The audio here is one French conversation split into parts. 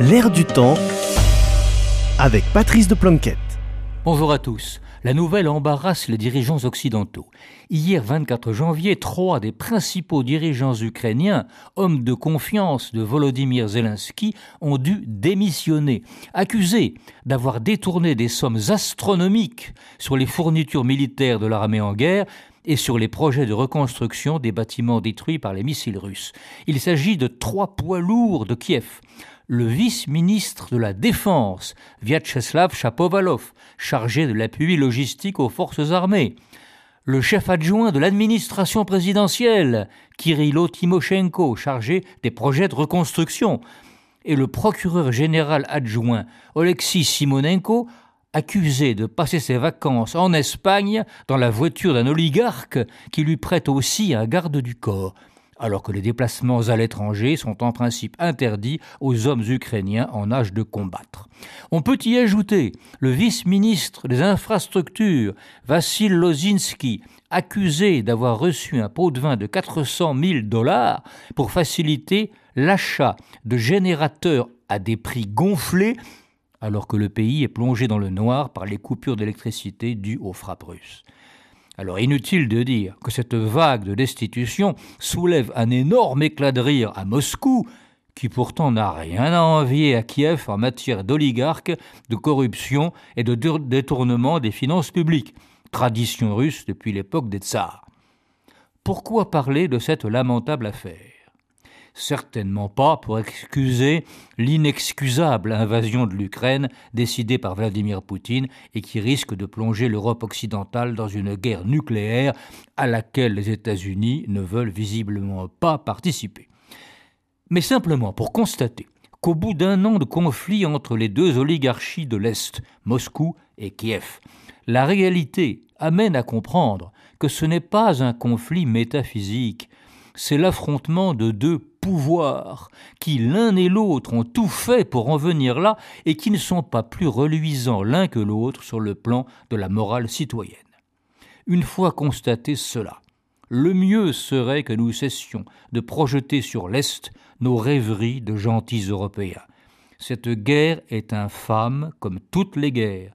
L'air du temps avec Patrice de Planquette. Bonjour à tous. La nouvelle embarrasse les dirigeants occidentaux. Hier 24 janvier, trois des principaux dirigeants ukrainiens, hommes de confiance de Volodymyr Zelensky, ont dû démissionner, accusés d'avoir détourné des sommes astronomiques sur les fournitures militaires de l'armée en guerre et sur les projets de reconstruction des bâtiments détruits par les missiles russes. Il s'agit de trois poids lourds de Kiev. Le vice-ministre de la Défense, Vyacheslav Chapovalov, chargé de l'appui logistique aux forces armées. Le chef adjoint de l'administration présidentielle, Kirilo Timoshenko, chargé des projets de reconstruction. Et le procureur général adjoint, Oleksiy Simonenko, accusé de passer ses vacances en Espagne dans la voiture d'un oligarque qui lui prête aussi un garde du corps, alors que les déplacements à l'étranger sont en principe interdits aux hommes ukrainiens en âge de combattre. On peut y ajouter le vice-ministre des infrastructures, Vassil Lozinski, accusé d'avoir reçu un pot de vin de 400 000 dollars pour faciliter l'achat de générateurs à des prix gonflés alors que le pays est plongé dans le noir par les coupures d'électricité dues aux frappes russes. Alors inutile de dire que cette vague de destitution soulève un énorme éclat de rire à Moscou, qui pourtant n'a rien à envier à Kiev en matière d'oligarques, de corruption et de détournement des finances publiques, tradition russe depuis l'époque des tsars. Pourquoi parler de cette lamentable affaire? Certainement pas pour excuser l'inexcusable invasion de l'Ukraine décidée par Vladimir Poutine et qui risque de plonger l'Europe occidentale dans une guerre nucléaire à laquelle les États-Unis ne veulent visiblement pas participer. Mais simplement pour constater qu'au bout d'un an de conflit entre les deux oligarchies de l'Est, Moscou et Kiev, la réalité amène à comprendre que ce n'est pas un conflit métaphysique, c'est l'affrontement de deux pouvoirs qui l'un et l'autre ont tout fait pour en venir là et qui ne sont pas plus reluisants l'un que l'autre sur le plan de la morale citoyenne. Une fois constaté cela, le mieux serait que nous cessions de projeter sur l'Est nos rêveries de gentils Européens. Cette guerre est infâme comme toutes les guerres.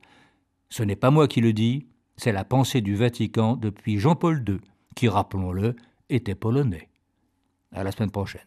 Ce n'est pas moi qui le dis, c'est la pensée du Vatican depuis Jean-Paul II, qui, rappelons-le, était polonais. À la semaine prochaine.